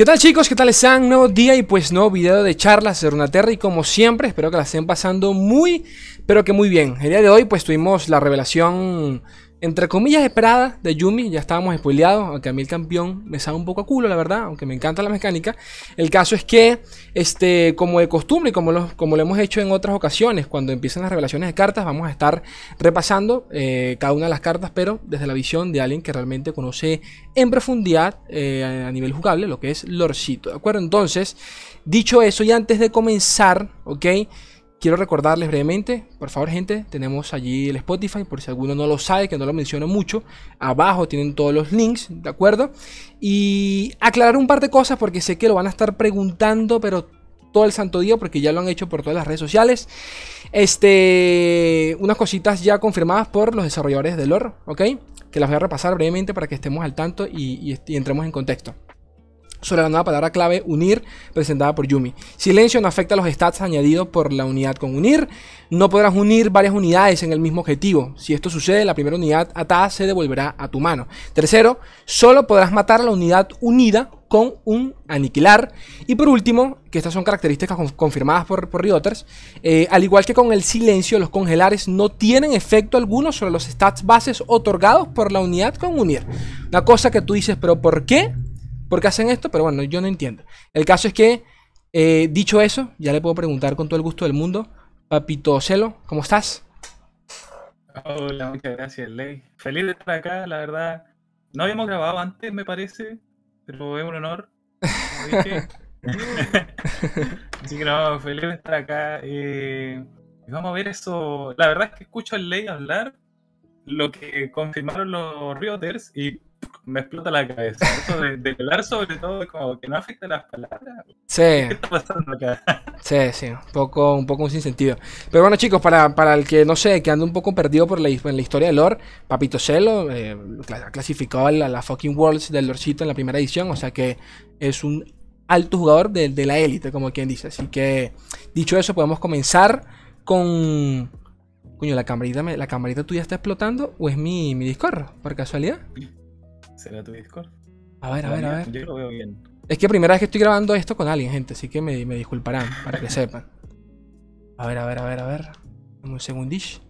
¿Qué tal chicos? ¿Qué tal están? Nuevo día y pues nuevo video de charlas de Runaterra y como siempre espero que la estén pasando muy, pero que muy bien. El día de hoy pues tuvimos la revelación entre comillas esperada de Yumi, ya estábamos spoileados, aunque a mí el campeón me sabe un poco a culo, la verdad, aunque me encanta la mecánica. El caso es que, este, como de costumbre y como lo, como lo hemos hecho en otras ocasiones, cuando empiezan las revelaciones de cartas, vamos a estar repasando eh, cada una de las cartas, pero desde la visión de alguien que realmente conoce en profundidad eh, a nivel jugable lo que es Lorcito, ¿de acuerdo? Entonces, dicho eso, y antes de comenzar, ¿ok? Quiero recordarles brevemente, por favor gente, tenemos allí el Spotify, por si alguno no lo sabe, que no lo menciono mucho. Abajo tienen todos los links, ¿de acuerdo? Y aclarar un par de cosas porque sé que lo van a estar preguntando, pero todo el santo día, porque ya lo han hecho por todas las redes sociales. Este, unas cositas ya confirmadas por los desarrolladores de lore, ¿ok? Que las voy a repasar brevemente para que estemos al tanto y, y entremos en contexto sobre la nueva palabra clave unir presentada por Yumi. Silencio no afecta a los stats añadidos por la unidad con unir. No podrás unir varias unidades en el mismo objetivo. Si esto sucede, la primera unidad atada se devolverá a tu mano. Tercero, solo podrás matar a la unidad unida con un aniquilar. Y por último, que estas son características confirmadas por, por eh, al igual que con el silencio, los congelares no tienen efecto alguno sobre los stats bases otorgados por la unidad con unir. Una cosa que tú dices, pero ¿por qué? Por qué hacen esto, pero bueno, yo no entiendo. El caso es que, eh, dicho eso, ya le puedo preguntar con todo el gusto del mundo. Papito Celo, ¿cómo estás? Hola, muchas gracias, Ley. Feliz de estar acá, la verdad. No habíamos grabado antes, me parece, pero es un honor. Así que no, feliz de estar acá. Eh, vamos a ver eso. La verdad es que escucho al Ley hablar lo que confirmaron los Rioters y me explota la cabeza. Eso de, hablar sobre todo, como que no afecta las palabras. Sí. ¿Qué está pasando acá? Sí, sí, un poco, un poco sin sentido. Pero bueno, chicos, para, para el que no sé, que ande un poco perdido por la, en la historia de lore, Papito Celo eh, ha clasificado a la, fucking Worlds del Lorcito en la primera edición, o sea que es un alto jugador de, de la élite, como quien dice. Así que, dicho eso, podemos comenzar con. Coño, la camarita, la camarita tuya está explotando o es mi, mi Discord, por casualidad. ¿Será tu Discord? A ver, a ver, a ver. Yo lo veo bien. Es que primera vez que estoy grabando esto con alguien, gente, así que me, disculparán, para que sepan. A ver, a ver, a ver, a ver. Un segundish.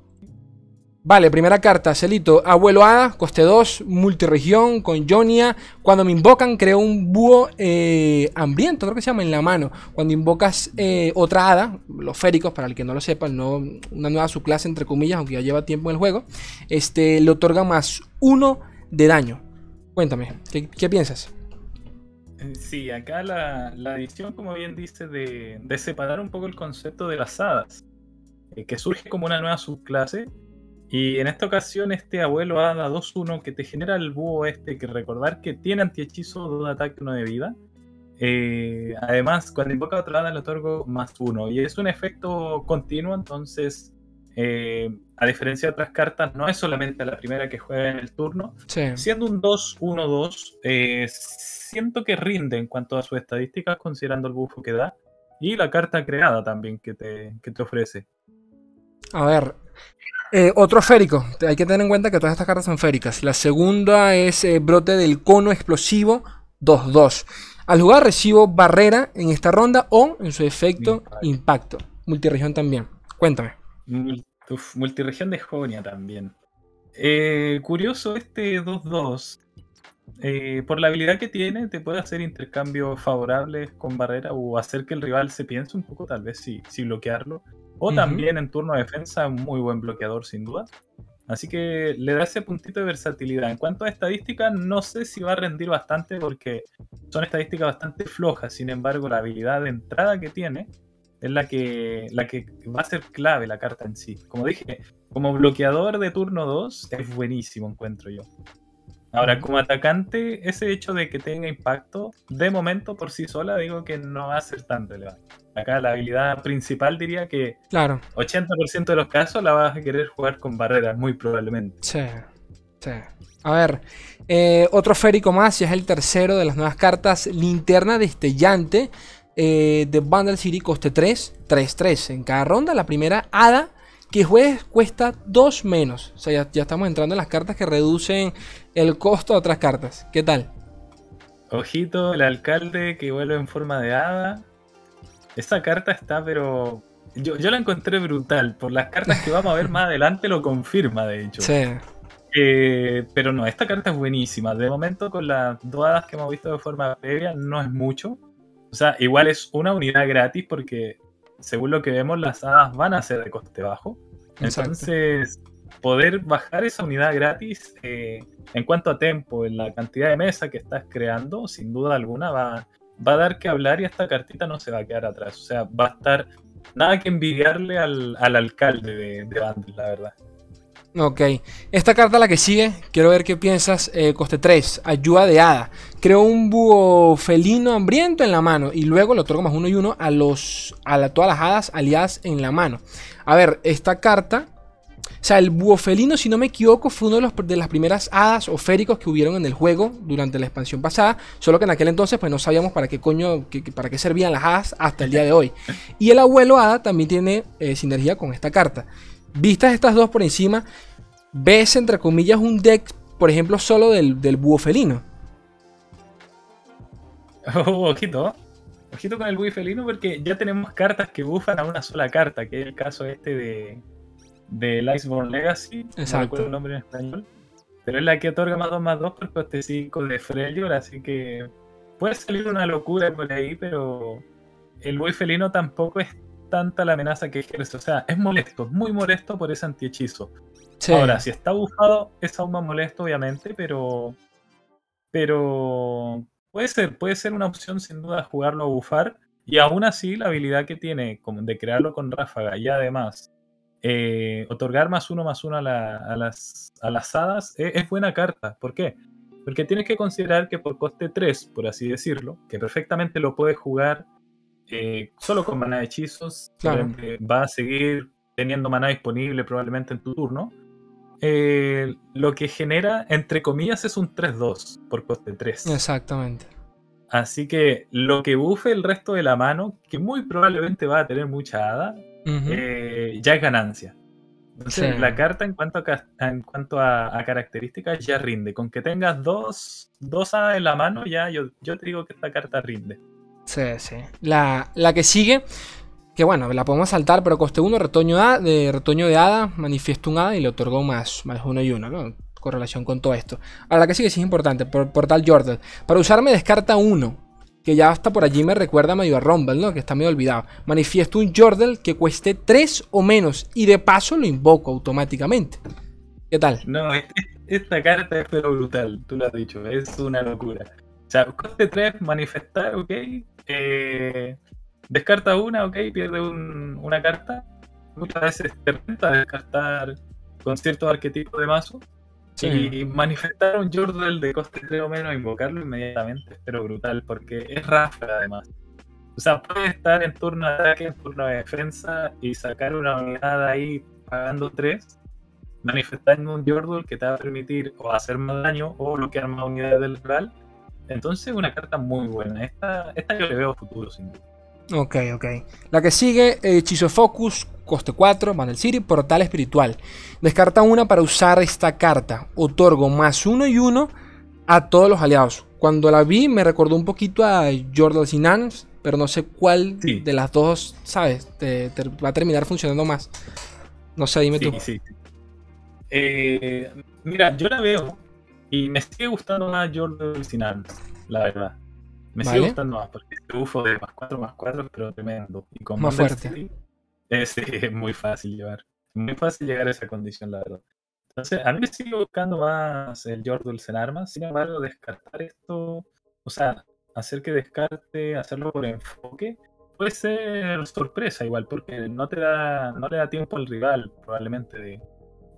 Vale, primera carta, Celito. Abuelo A, coste 2, multiregión, con Jonia. Cuando me invocan, creo un búho eh, hambriento, creo que se llama en la mano. Cuando invocas eh, otra hada, los féricos, para el que no lo sepa, no, una nueva subclase, entre comillas, aunque ya lleva tiempo en el juego, este, le otorga más uno de daño. Cuéntame, ¿qué, piensas? Eh, sí, acá la, la, edición, como bien dice, de, separar un poco el concepto de las hadas, eh, que surge como una nueva subclase. Y en esta ocasión, este abuelo hada 2-1 que te genera el búho este, que recordar que tiene antihechizo, de ataque, uno de vida. Eh, además, cuando invoca otra hada le otorgo más uno. Y es un efecto continuo, entonces eh, a diferencia de otras cartas, no es solamente la primera que juega en el turno. Siendo un 2-1-2, eh, siento que rinde en cuanto a sus estadísticas, considerando el bufo que da. Y la carta creada también que te, te ofrece. A ver, eh, otro férico. Hay que tener en cuenta que todas estas cartas son féricas. La segunda es brote del cono explosivo 2-2. Al jugar recibo barrera en esta ronda o en su efecto impacto. Multiregión también. Cuéntame multiregión de Jonia también. Eh, curioso este 2-2. Eh, por la habilidad que tiene, te puede hacer intercambios favorables con barrera o hacer que el rival se piense un poco, tal vez si, si bloquearlo. O también en turno de defensa, muy buen bloqueador, sin duda. Así que le da ese puntito de versatilidad. En cuanto a estadísticas, no sé si va a rendir bastante porque son estadísticas bastante flojas. Sin embargo, la habilidad de entrada que tiene es la que, la que va a ser clave la carta en sí. Como dije, como bloqueador de turno 2 es buenísimo, encuentro yo. Ahora, como atacante, ese hecho de que tenga impacto, de momento por sí sola, digo que no va a ser tan relevante. Acá la habilidad principal diría que claro. 80% de los casos la vas a querer jugar con barreras, muy probablemente. Sí, sí. A ver, eh, otro férico más, y es el tercero de las nuevas cartas, linterna destellante eh, de Bundle City coste 3, 3, 3 en cada ronda. La primera hada que juegues cuesta 2 menos. O sea, ya, estamos entrando en las cartas que reducen el costo de otras cartas. ¿Qué tal? Ojito, el alcalde que vuelve en forma de hada. Esa carta está, pero. Yo, yo la encontré brutal. Por las cartas que vamos a ver más adelante lo confirma, de hecho. Sí. Eh, pero no, esta carta es buenísima. De momento, con las dos hadas que hemos visto de forma previa, no es mucho. O sea, igual es una unidad gratis porque, según lo que vemos, las hadas van a ser de coste bajo. Exacto. Entonces, poder bajar esa unidad gratis eh, en cuanto a tempo, en la cantidad de mesa que estás creando, sin duda alguna va, va a dar que hablar y esta cartita no se va a quedar atrás. O sea, va a estar nada que envidiarle al, al alcalde de, de Bandle, la verdad. Ok, esta carta la que sigue, quiero ver qué piensas. eh, coste 3, ayuda de hada. Creo un búho felino hambriento en la mano y luego le otorgo más uno y uno a, los, a todas las hadas aliadas en la mano. A ver, esta carta, o sea, el búho felino, si no me equivoco, fue uno de, los, de las primeras hadas o féricos que hubieron en el juego durante la expansión pasada. Solo que en aquel entonces, pues no sabíamos para qué coño, para qué servían las hadas hasta el día de hoy. Y el abuelo hada también tiene eh, sinergia con esta carta. Vistas estas dos por encima, ves entre comillas un deck, por ejemplo, solo del, del búho felino. Oh, ojito, ojito con el Wii felino porque ya tenemos cartas que bufan a una sola carta, que es el caso este de, de Iceborne Legacy. Exacto. No recuerdo el nombre en español. Pero es la que otorga más 2 más 2 por coste 5 de Freljord, así que puede salir una locura por ahí, pero el Wii felino tampoco es tanta la amenaza que ejerce. O sea, es molesto, es muy molesto por ese antihechizo. Sí. Ahora, si está bufado, es aún más molesto, obviamente, pero. Pero. Puede ser, puede ser una opción sin duda jugarlo a bufar. Y aún así, la habilidad que tiene como de crearlo con ráfaga y además eh, otorgar más uno más uno a, la- a las, a las hadas es, es buena carta. ¿Por qué? Porque tienes que considerar que por coste 3, por así decirlo, que perfectamente lo puedes jugar eh, solo con maná de hechizos, Claro. va a seguir teniendo maná disponible probablemente en tu turno. eh, lo que genera, entre comillas, es un 3-2 por coste 3. Exactamente. Así que lo que bufe el resto de la mano, que muy probablemente va a tener mucha hada, eh, ya es ganancia. Entonces, Sí. la carta en cuanto, a, en cuanto a, a características ya rinde. Con que tengas dos, dos hadas en la mano, ya yo, yo te digo que esta carta rinde. Sí, sí. La, la que sigue, que bueno, la podemos saltar, pero coste 1, retoño, de, retoño de hada, manifiesto un hada y le otorgó más, más uno y uno, ¿no? Correlación con todo esto. Ahora, la que sigue sí es importante, por, portal Jordan. Para usarme descarta uno, que ya hasta por allí me recuerda medio a Rumble, ¿no? Que está medio olvidado. Manifiesto un Jordel que cueste 3 o menos y de paso lo invoco automáticamente. ¿Qué tal? No, esta carta es pero brutal, tú lo has dicho, es una locura. O sea, coste 3, manifestar, ok. eh, descarta una, ok, pierde un- una carta. Muchas veces te renta descartar con cierto arquetipo de mazo. Sí. Y manifestar un Jordal de coste 3 o menos, invocarlo inmediatamente, pero brutal, porque es ráfaga además. O sea, puede estar en turno de ataque, en turno de defensa y sacar una unidad ahí pagando 3, manifestando un Jordal que te va a permitir o hacer más daño o bloquear más unidades del rival. Entonces, una carta muy buena. Esta, esta yo le veo futuro, sin duda. Ok, ok. La que sigue, Hechizo Focus, coste 4, Vandal City, Portal Espiritual. Descarta una para usar esta carta. Otorgo más uno y uno a todos los aliados. Cuando la vi me recordó un poquito a Jordal Sinans, pero no sé cuál Sí. de las dos, ¿sabes? Te, te va a terminar funcionando más. No sé, dime tú. Sí, sí. sí. Eh, mira, yo la veo y me sigue gustando más Jordan sin armas, la verdad. Me Vale. sigue gustando más porque este bufo de más 4 más 4 pero tremendo. Y con Más fuerte. City, Es, es muy fácil llevar. Muy fácil llegar a esa condición, la verdad. Entonces, a mí me sigue buscando más el Jordal en armas. Sin embargo, descartar esto, o sea, hacer que descarte, hacerlo por enfoque, puede ser sorpresa igual, porque no te da, no le da tiempo al rival, probablemente, de,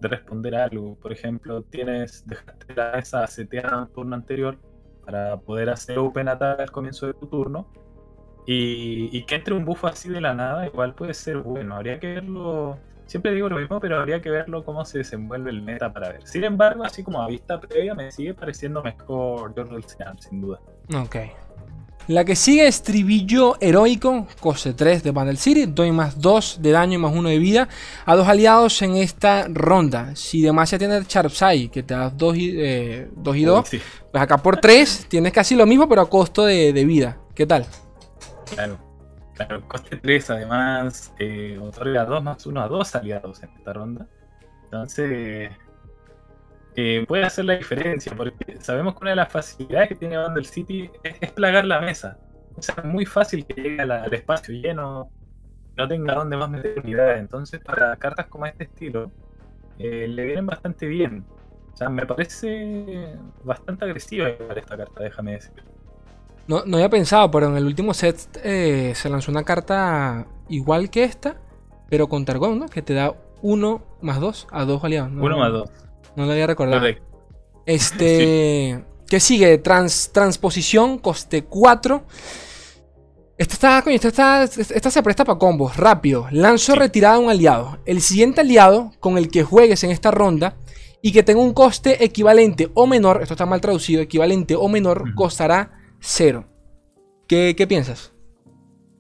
de responder a algo. Por ejemplo, tienes, dejaste la mesa seteada en turno anterior para poder hacer open attack al comienzo de tu turno. Y, y que entre un buff así de la nada, igual puede ser bueno. Habría que verlo. Siempre digo lo mismo, pero habría que verlo cómo se desenvuelve el meta para ver. Sin embargo, así como a vista previa, me sigue pareciendo mejor Jordan sin duda. Ok. La que sigue es Tribillo Heroico, coste 3 de Bandle City, doy más 2 de daño y más 1 de vida a dos aliados en esta ronda. Si Demacia tiene Sharpside, que te da 2 y, eh, 2, y 2, pues acá por 3 tienes casi lo mismo, pero a costo de, de vida. ¿Qué tal? Claro, claro, coste 3 además eh, otorga 2 más 1 a 2 aliados en esta ronda. Entonces, eh, puede hacer la diferencia, porque sabemos que una de las facilidades que tiene Bundle City es, plagar la mesa. O sea, es muy fácil que llegue al espacio lleno, no tenga dónde más meter unidades. Entonces, para cartas como este estilo, eh, le vienen bastante bien. O sea, me parece bastante agresiva esta carta, déjame decir. No, no había pensado, pero en el último set eh, se lanzó una carta igual que esta, pero con Targon, ¿no? Que te da 1 más 2 a 2 aliados. 1 más 2. No lo había recordado. Este. ¿Qué sigue? Trans, transposición, coste 4. Esta, está, coño, esta, esta, se presta para combos. Rápido. Lanzo retirada a un aliado. El siguiente aliado con el que juegues en esta ronda y que tenga un coste equivalente o menor, esto está mal traducido, equivalente o menor, costará 0. ¿Qué, ¿Qué, piensas?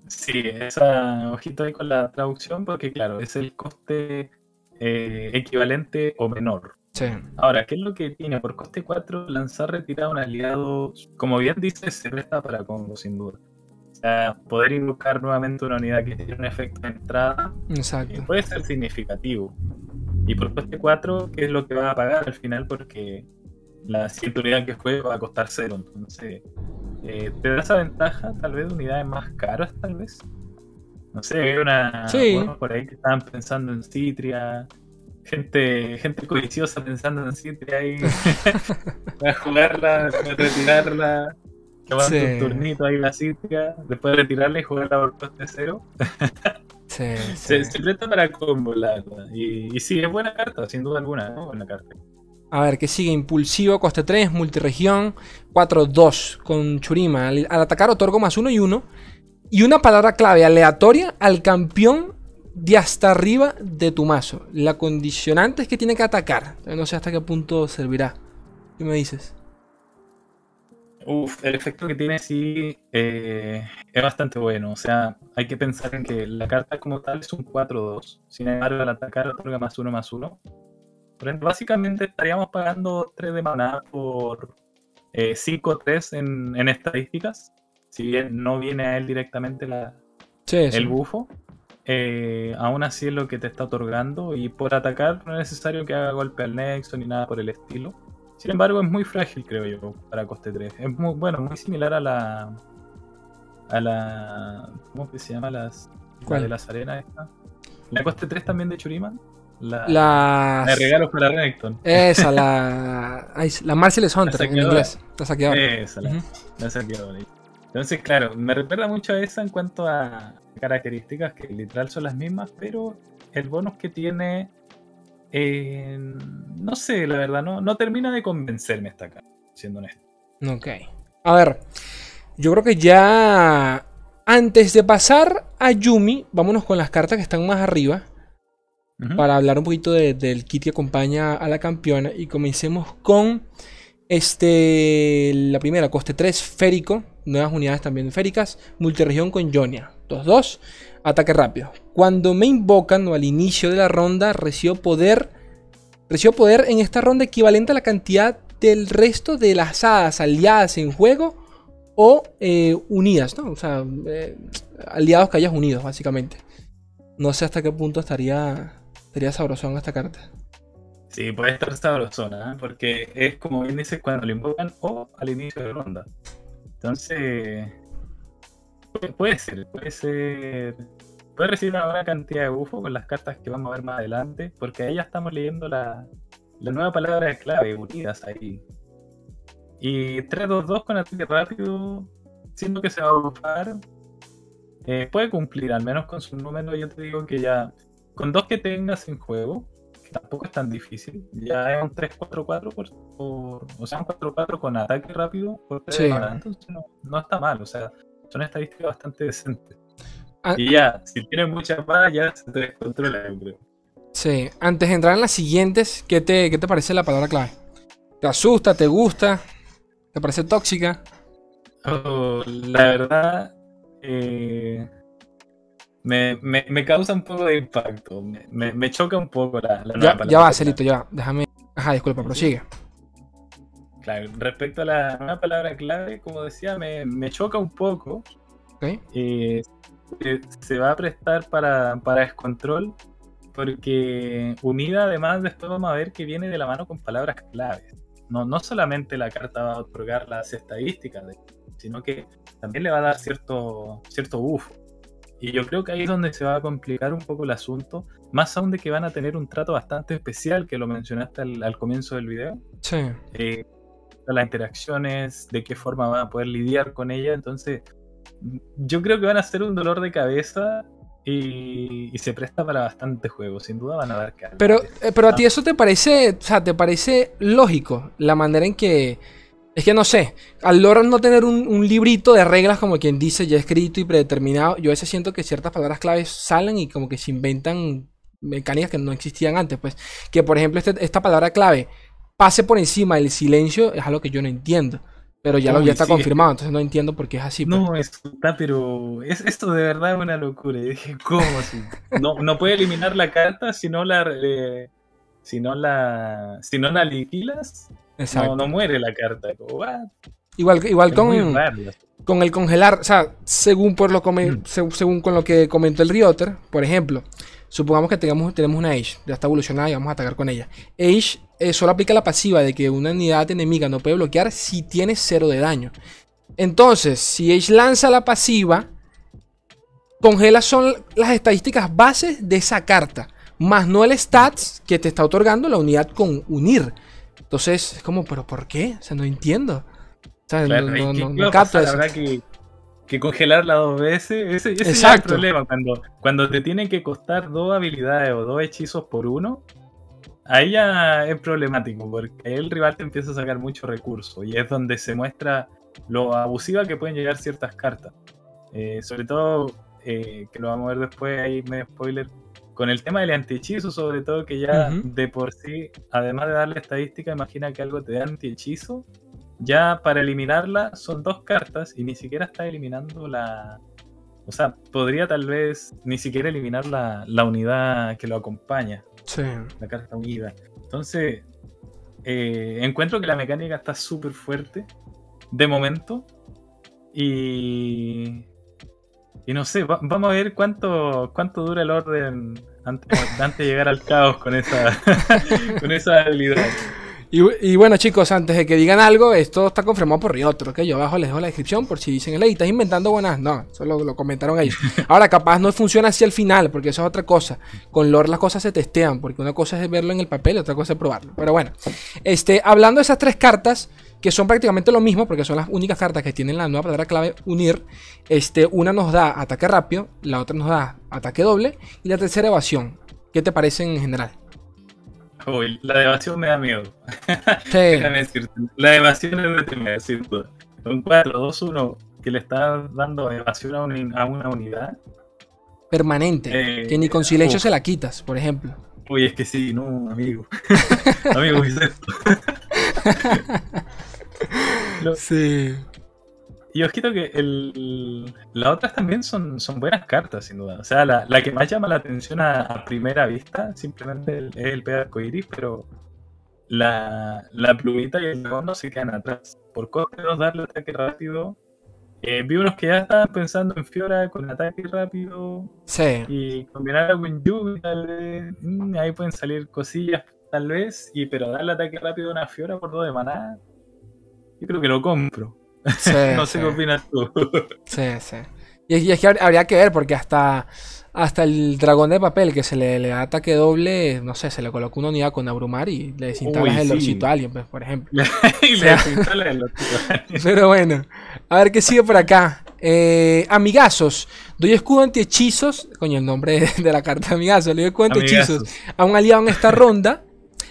Sí, esa ojito ahí con la traducción, porque claro, es el coste eh, equivalente o menor. Ahora, ¿qué es lo que tiene? Por coste 4, lanzar retirada a un aliado, como bien dice, se presta para combo, sin duda. O sea, poder invocar nuevamente una unidad que tiene un efecto de entrada Exacto. Eh, puede ser significativo. Y por coste 4, ¿qué es lo que va a pagar al final? Porque la siguiente unidad que juegue va a costar 0. Entonces, eh, te da esa ventaja, tal vez, de unidades más caras, tal vez. No sé, hay una. por ahí que estaban pensando en Citria gente, gente codiciosa pensando en Citria ahí a jugarla, a retirarla, que sí. un turnito ahí la Citria, después de retirarla y jugarla por coste cero. sí, se, se, presta para combo, la. Y, y, sí, es buena carta, sin duda alguna, ¿no? Buena carta. A ver, que sigue impulsivo, coste 3, multiregión, 4-2 con Churima. Al, al atacar otorgo más 1 y 1. Y una palabra clave aleatoria al campeón de hasta arriba de tu mazo. La condicionante es que tiene que atacar. No sé hasta qué punto servirá. ¿Qué me dices? Uf, el efecto que tiene sí eh, es bastante bueno. O sea, hay que pensar en que la carta como tal es un 4-2. Sin embargo, al atacar otorga más 1 más 1. básicamente estaríamos pagando 3 de maná por 5-3 eh, en, en, estadísticas. Si bien no viene a él directamente la, el bufo eh, aún así es lo que te está otorgando y por atacar no es necesario que haga golpe al nexo ni nada por el estilo. Sin embargo, es muy frágil, creo yo, para coste 3. Es muy, bueno, muy similar a la. a la. ¿Cómo que se llama? Las, ¿Cuál? de las arenas esta. La coste 3 también de Churiman. La, la de regalos para Renekton. Esa, la. la Marcellus Hunter en inglés. Está saqueado. Esa, la, la saqueado. Entonces, claro, me recuerda mucho a esa en cuanto a, características que literal son las mismas, pero el bonus que tiene, eh, no sé, la verdad, no, no termina de convencerme esta carta, siendo honesto. Ok. A ver, yo creo que ya antes de pasar a Yumi, vámonos con las cartas que están más arriba. Para hablar un poquito del kit que acompaña a la campeona. Y comencemos con este, la primera, coste 3, férico. Nuevas unidades también féricas. Multiregión con Jonia. 2 Ataque rápido. Cuando me invocan o al inicio de la ronda, recibo poder. Recibo poder en esta ronda equivalente a la cantidad del resto de las hadas aliadas en juego o eh, unidas, ¿no? O sea, eh, aliados que hayas unido, básicamente. No sé hasta qué punto estaría, estaría sabrosón esta carta. Sí, puede estar sabrosona, ¿eh? porque es como bien dices cuando lo invocan o al inicio de la ronda. Entonces, Puede ser, puede ser. Puede recibir una buena cantidad de bufo con las cartas que vamos a ver más adelante, porque ahí ya estamos leyendo la, nueva palabra de clave, unidas ahí. Y 3-2-2 con ataque rápido, siendo que se va a bufar, eh, puede cumplir, al menos con su número. Yo te digo que ya, con dos que tengas en juego, tampoco es tan difícil, ya es un 3-4-4 por, o sea, un 4-4 con ataque rápido por 3 entonces no, no está mal, o sea son estadísticas bastante decentes. Ah, y ya, si tienes muchas más, ya se te descontrola, yo creo. Sí, antes de entrar en las siguientes, ¿qué te, ¿qué te parece la palabra clave? ¿Te asusta? ¿Te gusta? ¿Te parece tóxica? Oh, la verdad, eh, me, me, causa un poco de impacto. Me, me choca un poco la, la ya, ya va, Celito, ya. Déjame. Ajá, disculpa, prosigue. Claro, respecto a la nueva palabra clave, como decía, me, me choca un poco. Okay. Eh, se va a prestar para, para descontrol porque unida además después vamos a ver que viene de la mano con palabras claves. No, no solamente la carta va a otorgar las estadísticas, sino que también le va a dar cierto, cierto bufo. Y yo creo que ahí es donde se va a complicar un poco el asunto, más aún de que van a tener un trato bastante especial, que lo mencionaste al, comienzo del video. Sí. Eh, las interacciones, de qué forma van a poder lidiar con ella, entonces yo creo que van a ser un dolor de cabeza y, se presta para bastante juego, sin duda van a dar calma. Pero, eh, pero a ti eso te parece, o sea, te parece lógico la manera en que es que no sé, al lograr no tener un, librito de reglas como quien dice ya escrito y predeterminado, yo a veces siento que ciertas palabras claves salen y como que se inventan mecánicas que no existían antes, pues que por ejemplo este, esta palabra clave pase por encima del silencio es algo que yo no entiendo. Pero ya, lo, ya está confirmado, entonces no entiendo por qué es así. Pues. No, está, pero es, esto de verdad es una locura. Y dije, ¿cómo así? No, no puede eliminar la carta si no la, eh, si no la, si no la No, no, muere la carta. igual igual con, con el congelar, o sea, según, por lo mm. según con lo que comentó el Rioter, por ejemplo, supongamos que tengamos, tenemos una Age, ya está evolucionada y vamos a atacar con ella. Age eh, solo aplica la pasiva de que una unidad enemiga no puede bloquear si tiene cero de daño. Entonces, si Age lanza la pasiva, congela son las estadísticas bases de esa carta, más no el stats que te está otorgando la unidad con unir. Entonces, es como, ¿pero por qué? O sea, no entiendo. O sea, no, no, no, no capto La verdad que, que congelarla dos veces, ese, ese es el problema. Cuando, cuando te tienen que costar dos habilidades o dos hechizos por uno, ahí ya es problemático, porque el rival te empieza a sacar mucho recurso y es donde se muestra lo abusiva que pueden llegar ciertas cartas. Eh, sobre todo, eh, que lo vamos a ver después, ahí medio spoiler, con el tema del antihechizo, sobre todo que ya de por sí, además de darle estadística, imagina que algo te da antihechizo, ya para eliminarla son dos cartas y ni siquiera está eliminando la... O sea, podría tal vez ni siquiera eliminar la, la unidad que lo acompaña. La carta unida. Entonces, eh, encuentro que la mecánica está súper fuerte de momento. Y. Y no sé, vamos a ver cuánto, cuánto dura el orden antes, antes de llegar al caos con esa, con esa habilidad. Y, bueno, chicos, antes de que digan algo, esto está confirmado por Riotro, ¿ok? Yo abajo les dejo la descripción por si dicen, ley, estás inventando buenas. No, solo lo comentaron ellos. Ahora, capaz no funciona así al final, porque eso es otra cosa. Con lore las cosas se testean, porque una cosa es verlo en el papel y otra cosa es probarlo. Pero bueno, este, hablando de esas tres cartas, que son prácticamente lo mismo, porque son las únicas cartas que tienen la nueva palabra clave unir. Este, una nos da ataque rápido, la otra nos da ataque doble y la tercera evasión. ¿Qué te parece en general? Uy, la evasión me da miedo. Déjame decirte. La evasión es de temer, sin duda. Un 4, 2, 1 que le está dando evasión a, una unidad. Permanente. Eh, que ni con silencio se la quitas, por ejemplo. Uy, es que sí, no, amigo. amigo, ¿qué es esto? sí. Y ojito que el, las otras también son, son buenas cartas, sin duda. O sea, la, la que más llama la atención a, primera vista simplemente es el pedazo arcoiris, pero la, la plumita y el dragón no se quedan atrás. Por coste de darle ataque rápido. Eh, vi unos que ya estaban pensando en Fiora con ataque rápido. Sí. Y combinarla con Yugi, tal vez. Mm, ahí pueden salir cosillas, tal vez. Y pero darle ataque rápido a una Fiora por dos de maná. Yo creo que lo compro. no sé qué opinas tú. sí, sí. Y, es que habría que ver, porque hasta, hasta el dragón de papel que se le, le da ataque doble, no sé, se le colocó una unidad con abrumar y le desinstalas el lorcito a alguien, pues, por ejemplo. y le desinstalas el lorcito Pero bueno, a ver qué sigue por acá. Eh, amigazos, doy escudo anti-hechizos, coño, el nombre de, la carta amigazos, le doy escudo anti-hechizos a un aliado en esta ronda.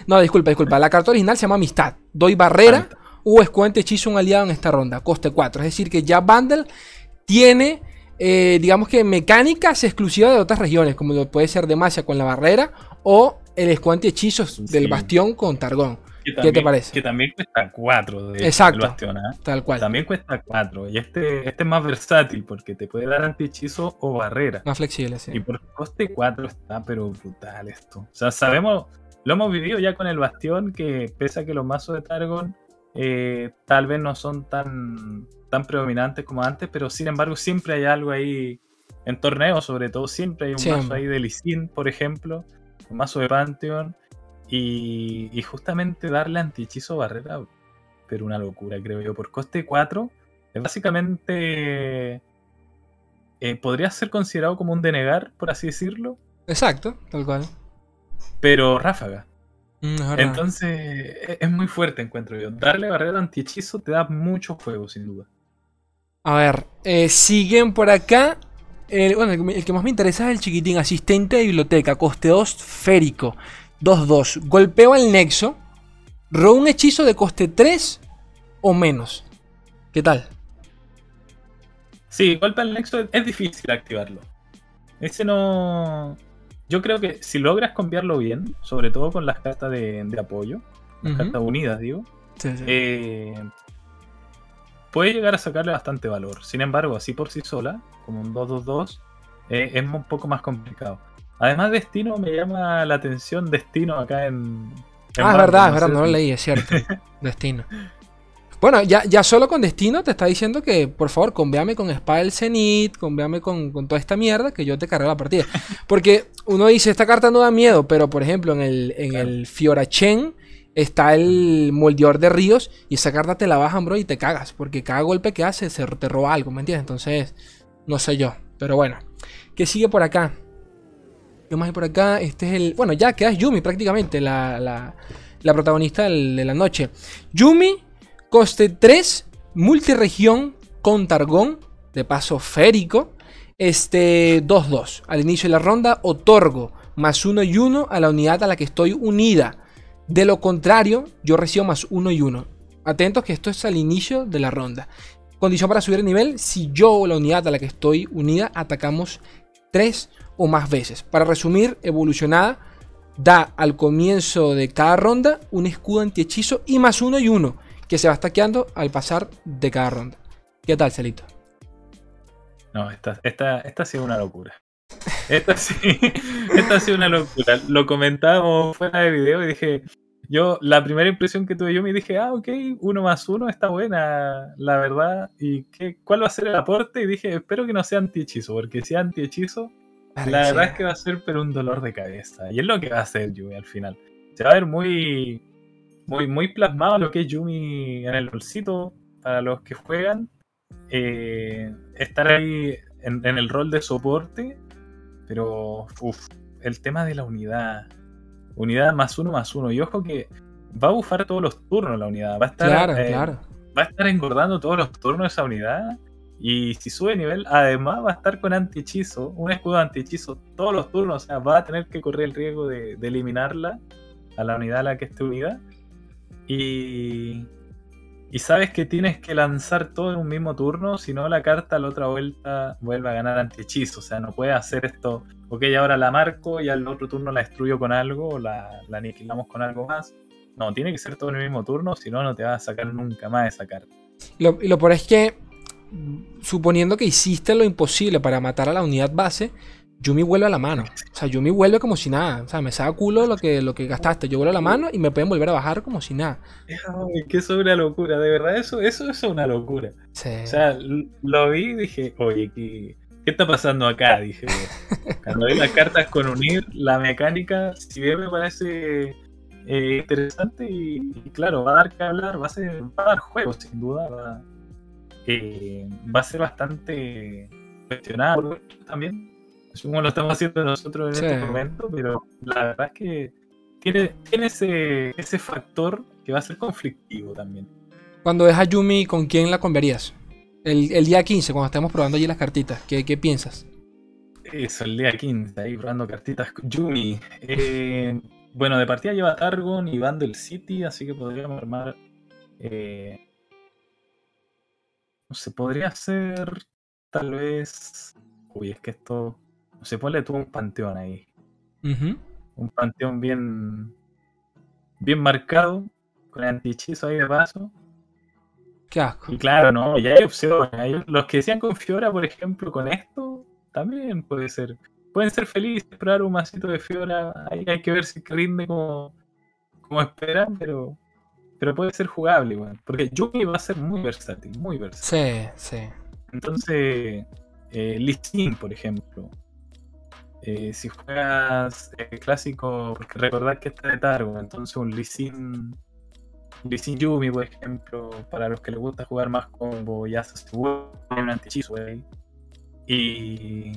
No, disculpa, disculpa, la carta original se llama Amistad. Doy barrera o escuente hechizo un aliado en esta ronda, coste 4. Es decir, que ya Bundle tiene, eh, digamos que mecánicas exclusivas de otras regiones, como lo puede ser Demacia con la barrera o el escuente hechizos del bastión con Targón. ¿Qué te parece? Que también cuesta 4 de Exacto. el bastión, ¿ah? Tal cual. También cuesta 4. Y este, este es más versátil porque te puede dar antihechizo o barrera. Más flexible, sí. Y por coste 4 está, pero brutal esto. O sea, sabemos, lo hemos vivido ya con el bastión, que pese a que los mazos de Targon eh, tal vez no son tan, tan predominantes como antes, pero sin embargo siempre hay algo ahí en torneos, sobre todo, siempre hay un mazo ahí de Lee por ejemplo, un mazo de Pantheon, y, y justamente darle antihechizo barrera, pero una locura, creo yo, por coste 4, es básicamente eh, podría ser considerado como un denegar, por así decirlo, Exacto, tal cual. pero ráfaga. Mm. Entonces e- es muy fuerte, encuentro yo. Darle barrera antihechizo te da mucho juego, sin duda. A ver, eh, siguen por acá. El, bueno, el que más me interesa es el chiquitín, asistente de biblioteca, coste 2, férico, 2-2. Golpeo al nexo, robo un hechizo de coste 3 o menos. ¿Qué tal? Sí, golpe al nexo es difícil activarlo. Ese no. Yo creo que si logras cambiarlo bien, sobre todo con las cartas de, de apoyo, las cartas unidas, digo, Sí, sí. eh, puede llegar a sacarle bastante valor. Sin embargo, así por sí sola, como un 2-2-2, eh, es un poco más complicado. Además, Destino me llama la atención Destino acá en. en ah, es verdad, es verdad, no lo leí, es cierto. Destino. Bueno, ya, ya solo con Destino te está diciendo que, por favor, convéame con Espada del Zenith, convéame con, con toda esta mierda que yo te cargué la partida. Porque uno dice, esta carta no da miedo, pero por ejemplo, en el, en Claro. el Fiorachen está el moldeador de ríos y esa carta te la bajan, bro, y te cagas. Porque cada golpe que hace se te roba algo, ¿me entiendes? Entonces, no sé yo. Pero bueno, ¿qué sigue por acá? ¿Qué más hay por acá? Este es el. Bueno, ya queda Yumi prácticamente, la, la, la protagonista del- de la noche. Yumi, coste 3, multiregión con Targón, de paso férico. Este 2-2. Al inicio de la ronda, otorgo más 1 y 1 a la unidad a la que estoy unida. De lo contrario, yo recibo más 1 y 1. Atentos que esto es al inicio de la ronda. Condición para subir de nivel, si yo o la unidad a la que estoy unida atacamos 3 o más veces. Para resumir, evolucionada da al comienzo de cada ronda un escudo antihechizo y más 1 y 1 que se va stackeando al pasar de cada ronda. ¿Qué tal, Celito? No, esta, esta, esta ha sido una locura. Esta sí, esta ha sido una locura. Lo comentábamos fuera de video y dije, yo la primera impresión que tuve yo me dije, ah, ok, uno más uno está buena, la verdad. ¿Y qué, cuál va a ser el aporte? Y dije, espero que no sea antihechizo, porque si es antihechizo, la verdad es que va a ser pero un dolor de cabeza. Y es lo que va a hacer Yumi al final. Se va a ver muy, muy, muy plasmado lo que es Yumi en el bolsito para los que juegan. Eh, estar ahí en, en el rol de soporte. Pero, uff, el tema de la unidad. Unidad más uno más uno. Y ojo que va a bufar todos los turnos la unidad. Va a estar, Claro, eh, claro. va a estar engordando todos los turnos esa unidad. Y si sube nivel, además va a estar con antihechizo, un escudo antihechizo todos los turnos. O sea, va a tener que correr el riesgo de, de eliminarla a la unidad a la que esté unida. Y, y sabes que tienes que lanzar todo en un mismo turno, si no la carta a la otra vuelta vuelve a ganar antihechizo. O sea, no puedes hacer esto, ok, ahora la marco y al otro turno la destruyo con algo o la, la aniquilamos con algo más. No, tiene que ser todo en el mismo turno, si no, no te vas a sacar nunca más esa carta. Lo, y lo peor es que, suponiendo que hiciste lo imposible para matar a la unidad base, Yumi vuelve a la mano. O sea, Yumi vuelve como si nada. O sea, me saca culo lo que, lo que gastaste. Yo vuelvo a la mano y me pueden volver a bajar como si nada. Ay, que eso es una locura, de verdad, eso, eso, eso es una locura. Sí. O sea, lo vi y dije, oye, ¿qué, qué está pasando acá? Dije, cuando vi las cartas con unir, la mecánica, si bien me parece eh, interesante y, y claro, va a dar que hablar, va a, ser, va a dar juego, sin duda, va, eh, va a ser bastante cuestionado también, como lo estamos haciendo nosotros en Sí. este momento, pero la verdad es que tiene, tiene ese, ese factor que va a ser conflictivo también. Cuando ves a Yumi, ¿con quién la converías? El, el día 15, cuando estemos probando allí las cartitas. ¿Qué, qué piensas? Eso, el día 15, ahí probando cartitas. Yumi. eh, bueno, de partida lleva Targon y Vandal City, así que podríamos armar. eh, no sé, podría ser tal vez. Uy, es que esto. Sé, ponle tú un panteón ahí. Un panteón bien. Bien marcado. con el antihechizo ahí de paso. Qué asco. Y claro, no, ya hay opciones. Hay- los que decían con Fiora, por ejemplo, con esto, también puede ser. Pueden ser felices, probar un masito de Fiora. Ahí hay que ver si rinde como, como esperan, pero, pero puede ser jugable, igual. Porque Yuki va a ser muy versátil, muy versátil. Sí, sí. Entonces, eh, Lee Sin, por ejemplo. Eh, si juegas el clásico, porque recordad que está de Targo, entonces un Lee Sin, Yumi, por ejemplo, para los que les gusta jugar más combo, ya se un antihechizo ahí. Y,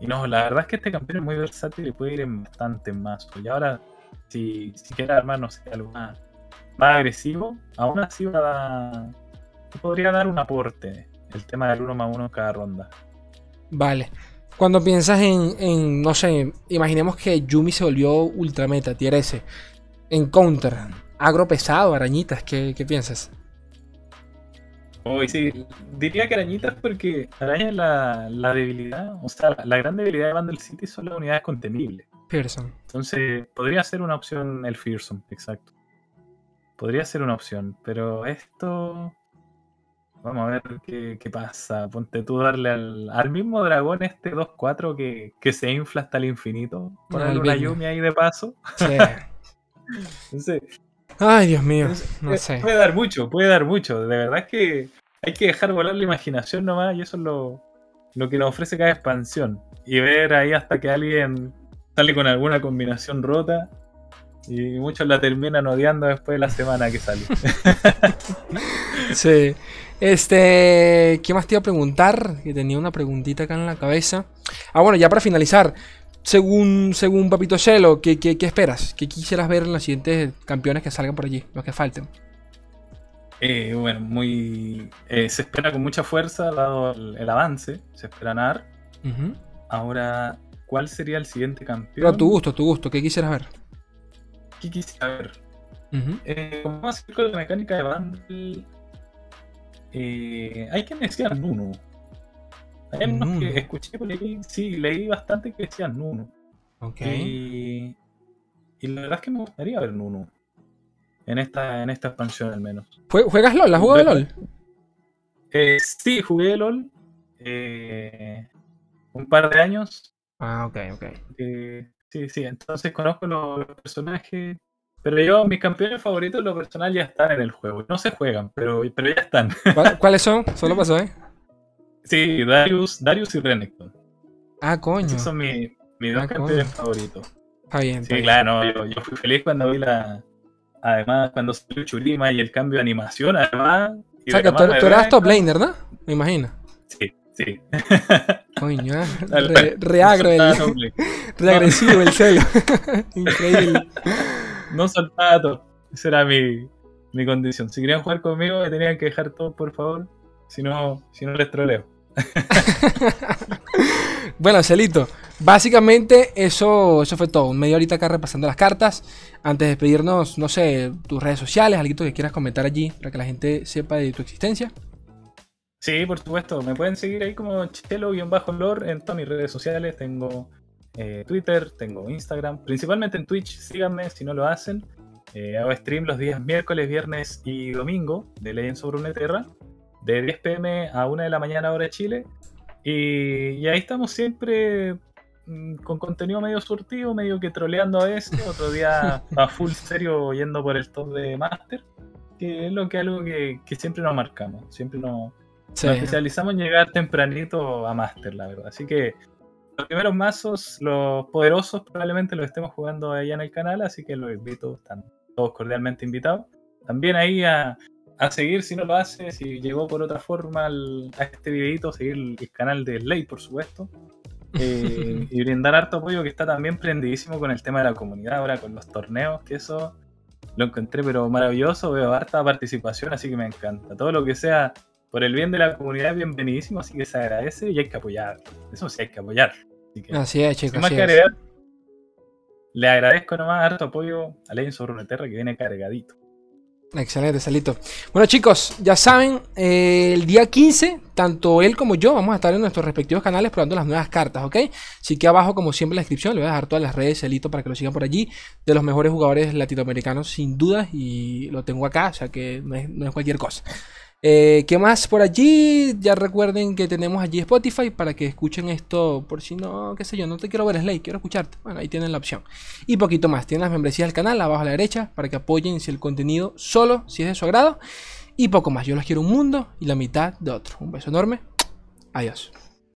y no, la verdad es que este campeón es muy versátil y puede ir en bastante más. Y ahora, si, si quieres armar, no sé, algo más, agresivo, aún así va a podría dar un aporte el tema del 1 más 1 en cada ronda. Vale. Cuando piensas en, en, no sé, imaginemos que Yumi se volvió Ultra Meta, tier S. En Counter, agro pesado, arañitas, ¿qué, qué piensas? Hoy sí, diría que arañitas porque araña es la, la debilidad, o sea, la, la gran debilidad de Vandal City son las unidades contenibles. Pearson. Entonces, podría ser una opción el Fearsome, exacto. Podría ser una opción, pero esto. Vamos a ver qué, qué pasa. Ponte tú darle al, al mismo dragón este 2-4 que, que se infla hasta el infinito. Ponerle una. Yumi ahí de paso. Sí. Entonces, Ay, Dios mío. No eh, sé. Puede dar mucho, puede dar mucho. De verdad es que hay que dejar volar la imaginación nomás y eso es lo, lo que nos ofrece cada expansión. Y ver ahí hasta que alguien sale con alguna combinación rota y muchos la terminan odiando después de la semana que sale. Sí. Este, ¿qué más te iba a preguntar? Que tenía una preguntita acá en la cabeza. Ah, bueno, ya para finalizar, según, según Papito Celo, ¿qué, qué, qué esperas? ¿Qué quisieras ver en los siguientes campeones que salgan por allí? Los que falten. Eh, bueno, muy eh, se espera con mucha fuerza dado el, el avance. Se espera NAR. Ujú. Ahora, ¿cuál sería el siguiente campeón? Pero a tu gusto, a tu gusto, ¿qué quisieras ver? ¿Qué quisiera ver? Ujú. Eh, como a seguir con la mecánica de bundle, eh, hay quien decía Nuno. Hay algunos Nuno. que escuché por ahí, sí, leí bastante que decían Nuno. Ok. Y, y la verdad es que me gustaría ver Nuno. En esta, en esta expansión al menos. ¿Jue- ¿Juegas LOL? ¿Has jugado Ve- LOL? Eh, sí, jugué LOL. eh, un par de años. Ah, ok, ok. eh, sí, sí, entonces conozco los, los personajes. Pero yo, mis campeones favoritos, los personajes ya están en el juego. No se juegan, pero, pero ya están. ¿Cuál- ¿Cuáles son? Solo pasó, ¿eh? Sí, Darius, Darius y Renekton. Ah, coño. Esos son mis, mis dos Ah, campeones coño. favoritos. Está bien. está Sí, bien. claro, no, yo, yo fui feliz cuando vi la. Además, cuando salió Churima y el cambio de animación, además. O sea, que tú, tú eras top laner, ¿no? Me imagino. Sí, sí. Coño, ¿eh? Re, re agro el, No soltaba top lane. re agresivo el celo. Increíble. No soltaba top. Esa era mi, mi condición. Si querían jugar conmigo, me tenían que dejar todo, por favor. Si no, si no les troleo. Bueno, Celito, básicamente eso, eso fue todo. Media horita acá repasando las cartas. Antes de despedirnos, no sé, tus redes sociales, algo que quieras comentar allí para que la gente sepa de tu existencia. Sí, por supuesto. Me pueden seguir ahí como chelo-lore en todas mis redes sociales. Tengo eh, Twitter, tengo Instagram, principalmente en Twitch. Síganme si no lo hacen. Eh, hago stream los días miércoles, viernes y domingo de Legends of Runeterra, de 10 pm a 1 de la mañana hora de Chile. Y, y ahí estamos siempre mm, con contenido medio surtido, medio que troleando a veces. Otro día a full serio yendo por el top de Master. Que es lo que algo que, que siempre nos marcamos. Siempre nos, Sí. nos especializamos en llegar tempranito a Master, la verdad. Así que los primeros mazos, los poderosos, probablemente los estemos jugando allá en el canal, así que los invito, están todos cordialmente invitados. También ahí a, a seguir, si no lo hace, si llegó por otra forma al- a este videito, seguir el, el canal de Slay, por supuesto. Eh, y brindar harto apoyo que está también prendidísimo con el tema de la comunidad, ahora con los torneos, que eso lo encontré pero maravilloso, veo harta participación, así que me encanta. Todo lo que sea por el bien de la comunidad bienvenidísimo, así que se agradece y hay que apoyar. Eso sí hay que apoyar. Así que, Así es, sin chicos. más Así que es. agregar, le agradezco nomás harto apoyo a of Runeterra que viene cargadito. Excelente, Salito. Bueno, chicos, ya saben, eh, el día 15, tanto él como yo vamos a estar en nuestros respectivos canales probando las nuevas cartas, ¿ok? Así que abajo, como siempre, en la descripción le voy a dejar todas las redes de Salito para que lo sigan por allí. De los mejores jugadores latinoamericanos, sin duda, y lo tengo acá, o sea que no es, no es cualquier cosa. Eh, ¿Qué más por allí? Ya recuerden que tenemos allí Spotify para que escuchen esto por si no, qué sé yo, no te quiero ver Slay, quiero escucharte. Bueno, ahí tienen la opción. Y poquito más, tienen las membresías del canal abajo a la derecha para que apoyen si el contenido solo, si es de su agrado. Y poco más, yo los quiero un mundo y la mitad de otro. Un beso enorme. Adiós.